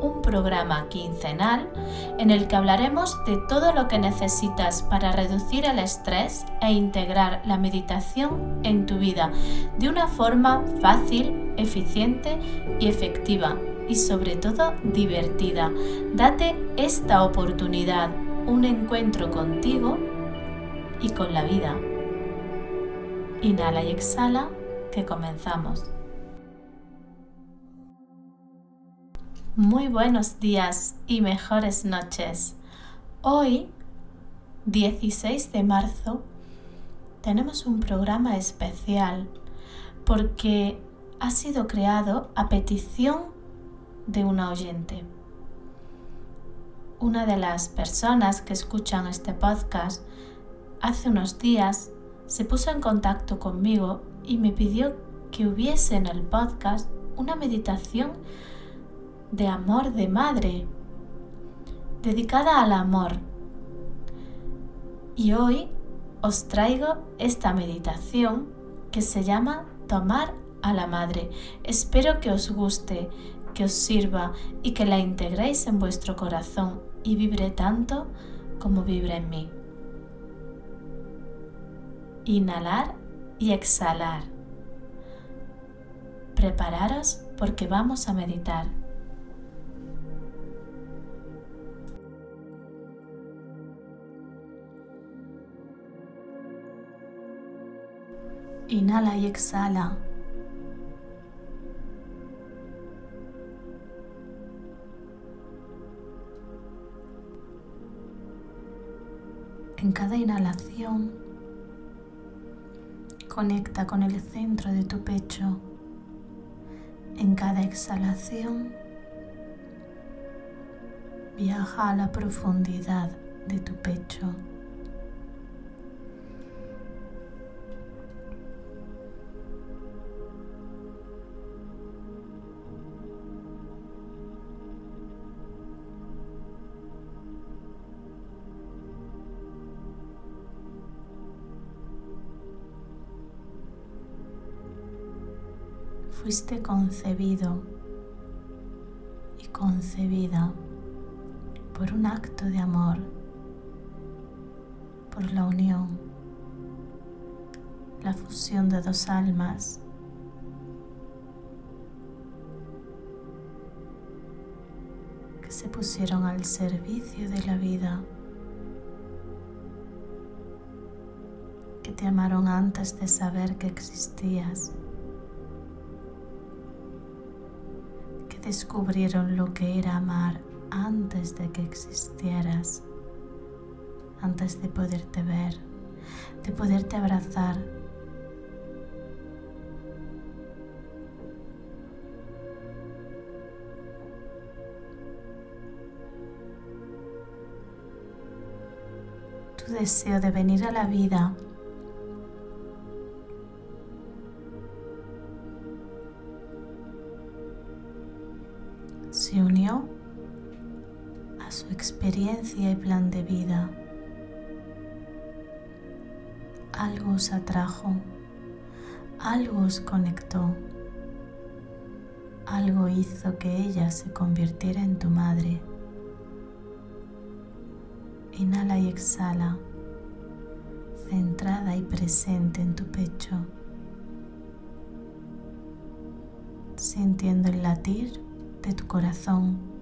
un programa quincenal en el que hablaremos de todo lo que necesitas para reducir el estrés e integrar la meditación en tu vida de una forma fácil, eficiente y efectiva y sobre todo divertida. Date esta oportunidad, un encuentro contigo y con la vida. Inhala y exhala, que comenzamos. Muy buenos días y mejores noches. Hoy, 16 de marzo, tenemos un programa especial porque ha sido creado a petición de una oyente. Una de las personas que escuchan este podcast hace unos días se puso en contacto conmigo y me pidió que hubiese en el podcast una meditación de amor de madre, dedicada al amor. Y hoy os traigo esta meditación que se llama Tomar a la Madre. Espero que os guste, que os sirva y que la integréis en vuestro corazón y vibre tanto como vibra en mí. Inhalar y exhalar. Prepararos porque vamos a meditar. Inhala y exhala. En cada inhalación, conecta con el centro de tu pecho. En cada exhalación, viaja a la profundidad de tu pecho. Fuiste concebido y concebida por un acto de amor, por la unión, la fusión de dos almas. que se pusieron al servicio de la vida, que te amaron antes de saber que existías. Descubrieron lo que era amar antes de que existieras, antes de poderte ver, de poderte abrazar. Tu deseo de venir a la vida experiencia y plan de vida. Algo os atrajo, algo os conectó, algo hizo que ella se convirtiera en tu madre. Inhala y exhala, centrada y presente en tu pecho, sintiendo el latir de tu corazón.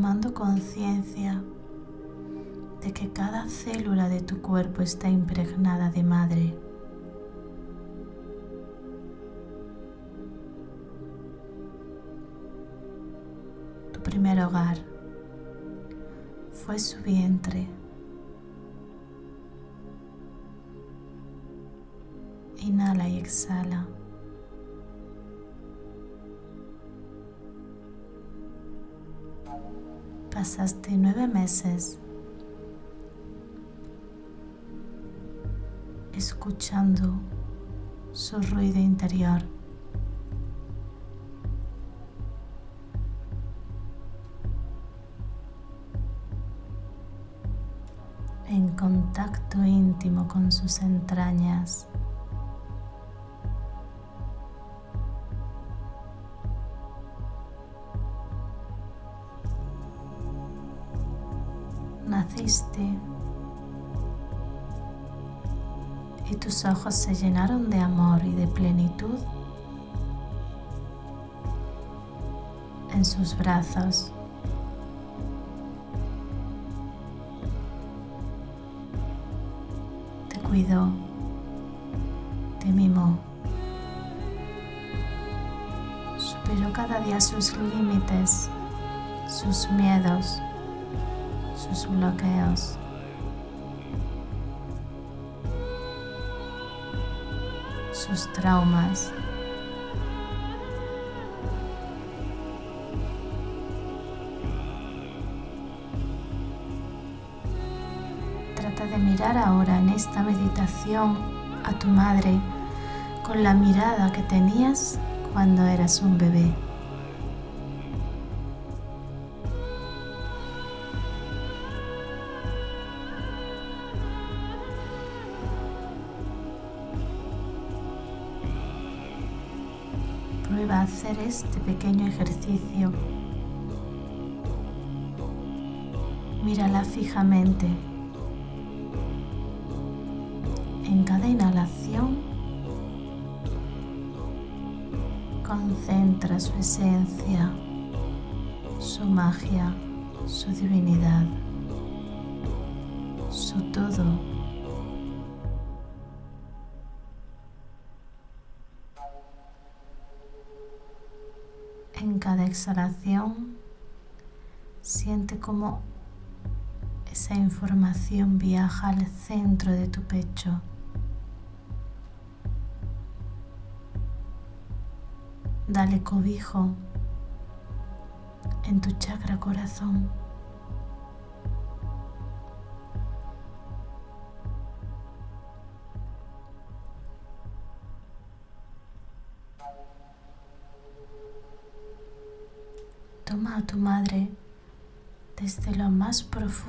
Tomando conciencia de que cada célula de tu cuerpo está impregnada de madre. Tu primer hogar fue su vientre Inhala y exhala. Pasaste nueve meses escuchando su ruido interior. en contacto íntimo con sus entrañas. Y tus ojos se llenaron de amor y de plenitud en sus brazos. Te cuidó, te mimó, superó cada día sus límites, sus miedos, sus bloqueos. sus traumas. Trata de mirar ahora en esta meditación a tu madre con la mirada que tenías cuando eras un bebé. Este pequeño ejercicio. Mírala fijamente. En cada inhalación, concentra su esencia, su magia, su divinidad, su todo. En cada exhalación siente cómo esa información viaja al centro de tu pecho. Dale cobijo en tu chakra corazón.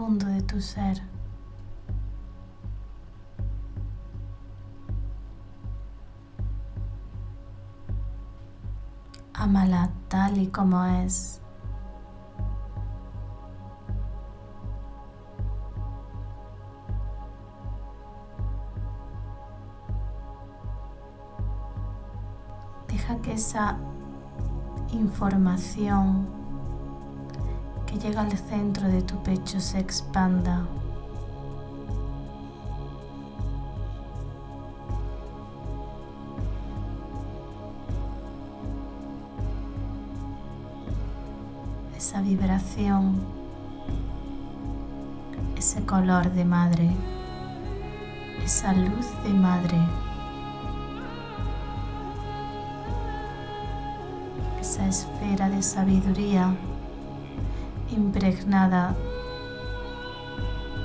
De tu ser. Amala tal y como es. Deja que esa información que llega al centro de tu pecho se expanda. Esa vibración, ese color de madre, esa luz de madre. esa esfera de sabiduría impregnada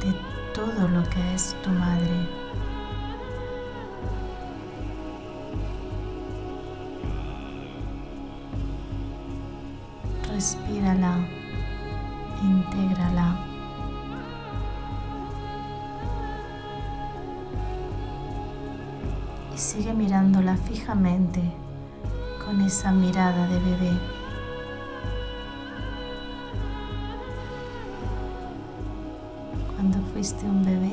de todo lo que es tu madre. Respírala, intégrala. Y sigue mirándola fijamente con esa mirada de bebé. Fuiste un bebé,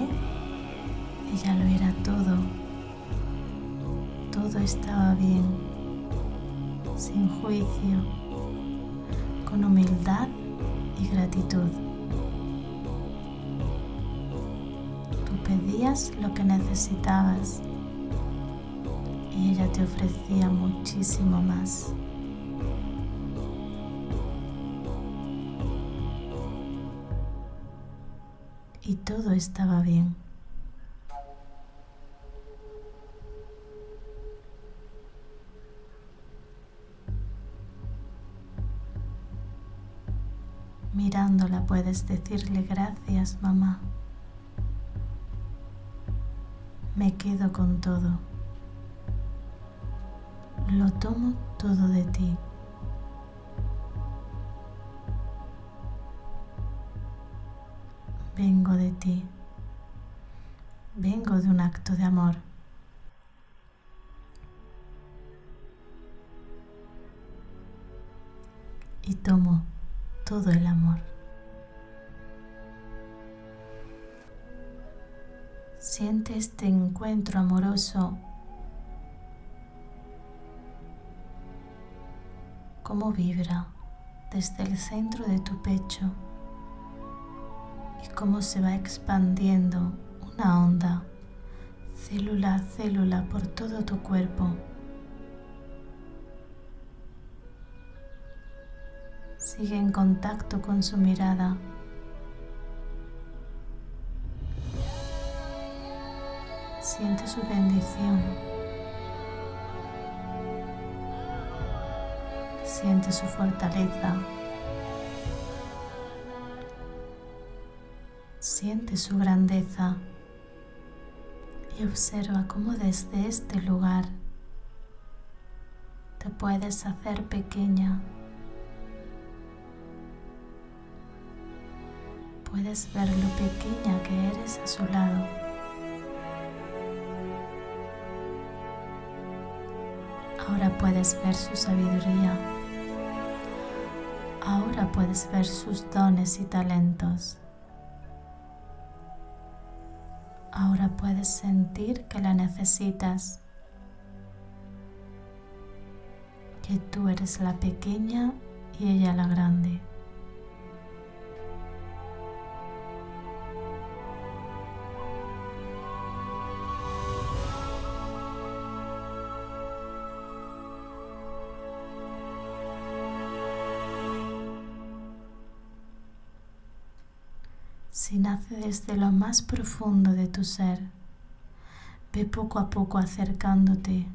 ella lo era todo. Todo estaba bien, sin juicio, con humildad y gratitud. Tú pedías lo que necesitabas y ella te ofrecía muchísimo más. y todo estaba bien. Mirándola puedes decirle gracias, mamá. Me quedo con todo. Lo tomo todo de ti. Vengo de ti. Vengo de un acto de amor. Y tomo todo el amor. Siente este encuentro amoroso cómo vibra desde el centro de tu pecho y cómo se va expandiendo una onda célula a célula por todo tu cuerpo. Sigue en contacto con su mirada. Siente su bendición. Siente su fortaleza. Siente su grandeza y observa cómo desde este lugar te puedes hacer pequeña. Puedes ver lo pequeña que eres a su lado. Ahora puedes ver su sabiduría. Ahora puedes ver sus dones y talentos. Ahora puedes sentir que la necesitas, que tú eres la pequeña y ella la grande. Si nace desde lo más profundo de tu ser, ve poco a poco acercándote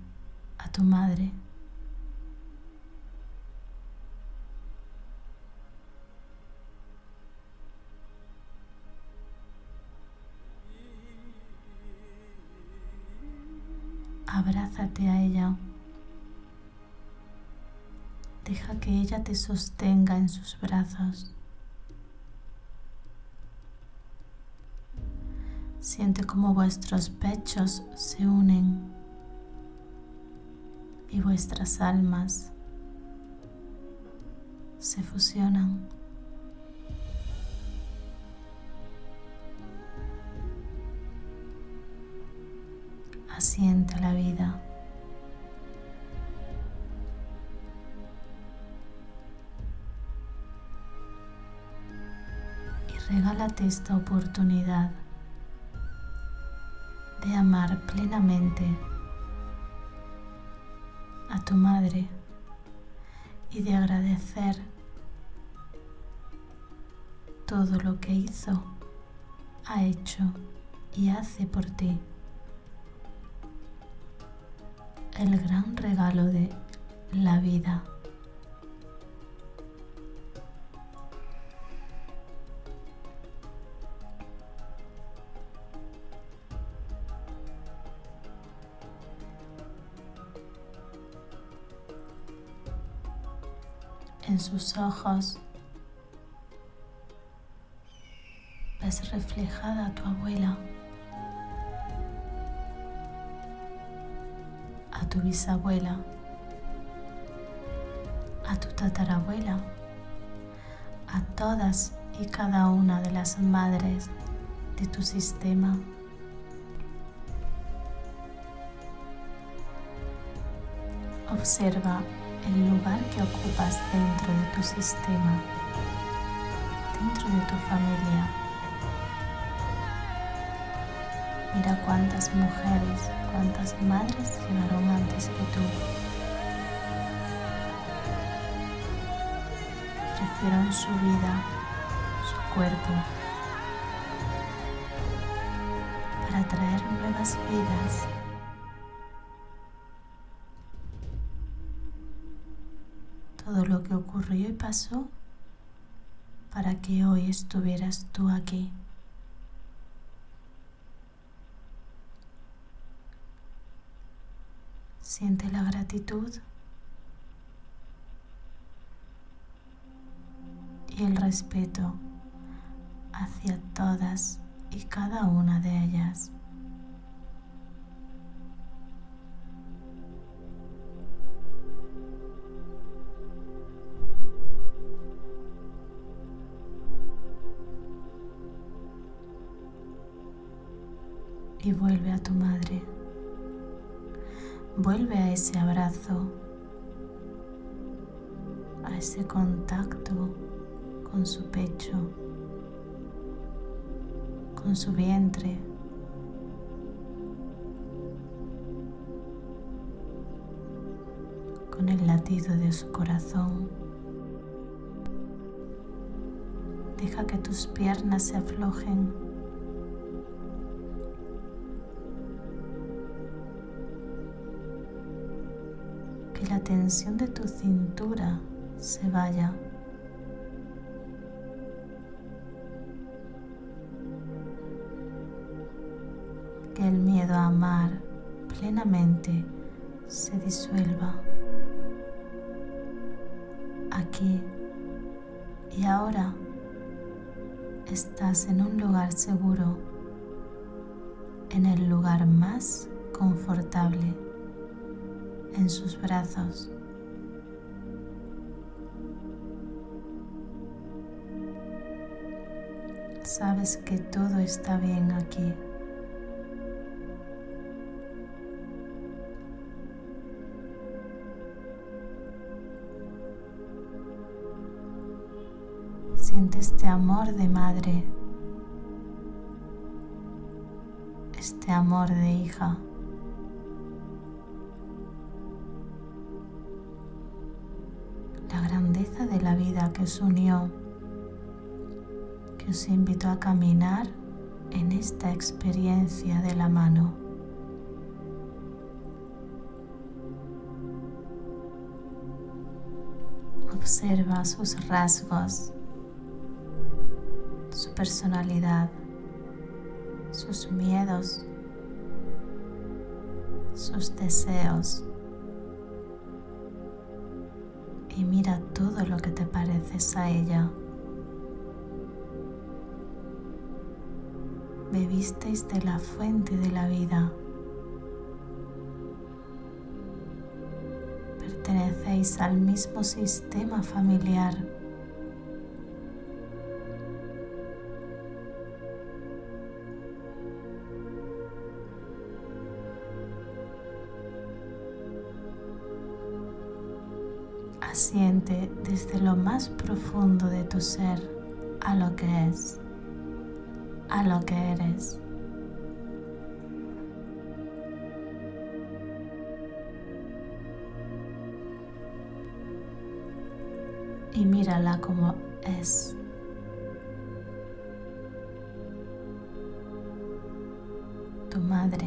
a tu madre. Abrázate a ella. Deja que ella te sostenga en sus brazos. Siente como vuestros pechos se unen y vuestras almas se fusionan. Asiente la vida. Y regálate esta oportunidad plenamente a tu madre y de agradecer todo lo que hizo, ha hecho y hace por ti. El gran regalo de la vida. En sus ojos ves reflejada a tu abuela, a tu bisabuela, a tu tatarabuela, a todas y cada una de las madres de tu sistema. Observa el lugar que ocupas dentro de tu sistema, dentro de tu familia. Mira cuántas mujeres, cuántas madres llegaron antes que tú. Ofrecieron su vida, su cuerpo, para traer nuevas vidas que ocurrió y pasó, para que hoy estuvieras tú aquí. Siente la gratitud y el respeto hacia todas y cada una de ellas. Vuelve a tu madre. Vuelve a ese abrazo, a ese contacto con su pecho con su vientre. con el latido de su corazón. Deja que tus piernas se aflojen. Tensión de tu cintura se vaya. que el miedo a amar plenamente se disuelva aquí y ahora estás en un lugar seguro, en el lugar más confortable, en sus brazos. Sabes que todo está bien aquí. Siente este amor de madre, este amor de hija. Que os unió, que os invitó a caminar en esta experiencia de la mano. Observa sus rasgos, su personalidad, sus miedos, sus deseos. A ella. Bebisteis de la fuente de la vida. Pertenecéis al mismo sistema familiar. Siente desde lo más profundo de tu ser a lo que es, a lo que eres. Y mírala como es. Tu madre,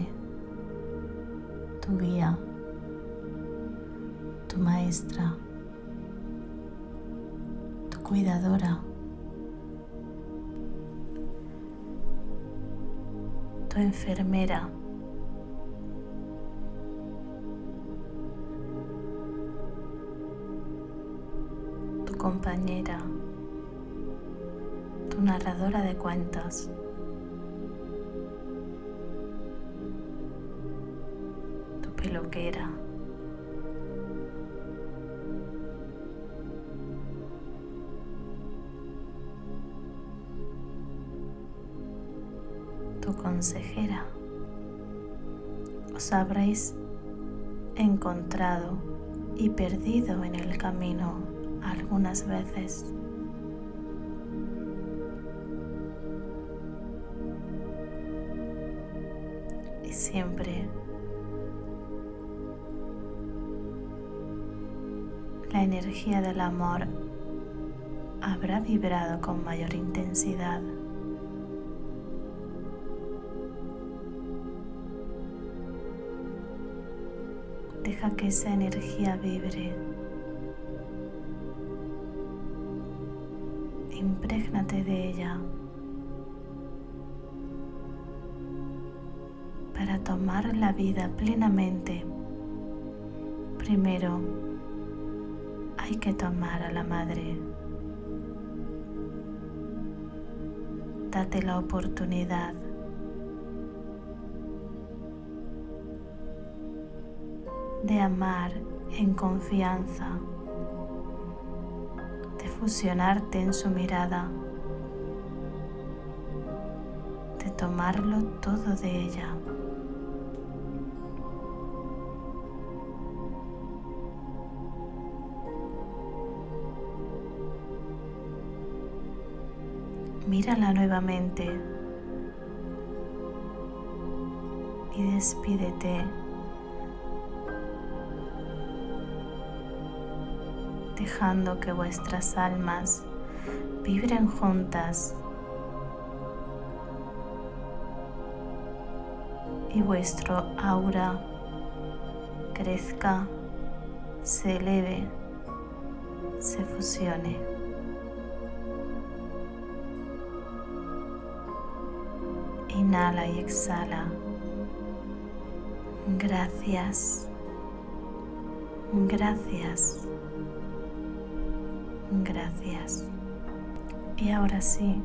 compañera, tu narradora de cuentos. tu peluquera. consejera. Os habréis encontrado y perdido en el camino algunas veces. Y siempre la energía del amor habrá vibrado con mayor intensidad. Deja que esa energía vibre imprégnate de ella para tomar la vida plenamente. Primero hay que tomar a la madre. Date la oportunidad de amar en confianza, fusionarte en su mirada, de tomarlo todo de ella. Mírala nuevamente y despídete dejando que vuestras almas vibren juntas y vuestro aura crezca, se eleve, se fusione. Inhala y exhala. Gracias. Gracias. Gracias. Y ahora sí,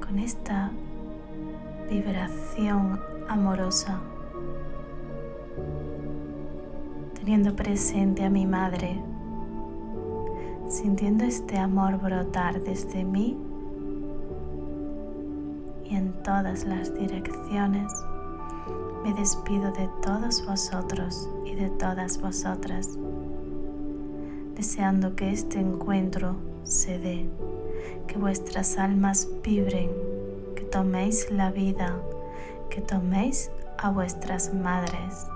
con esta vibración amorosa, teniendo presente a mi madre, sintiendo este amor brotar desde mí y en todas las direcciones, me despido de todos vosotros y de todas vosotras deseando que este encuentro se dé, que vuestras almas vibren, que toméis la vida, que toméis a vuestras madres,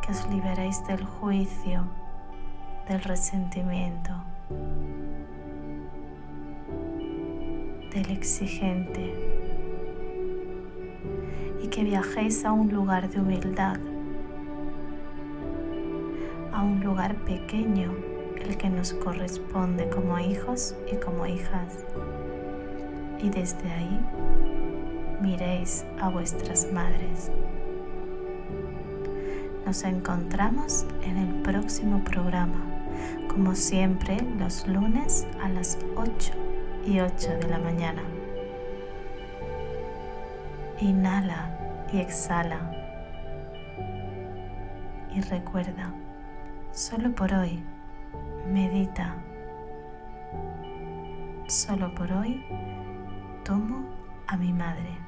que os liberéis del juicio, del resentimiento, del exigente y que viajéis a un lugar de humildad, a un lugar pequeño el que nos corresponde como hijos y como hijas. Y desde ahí miréis a vuestras madres. Nos encontramos en el próximo programa, como siempre los lunes a las 8 y 8 de la mañana. Inhala y exhala. Y recuerda, solo por hoy medita. Solo por hoy tomo a mi madre.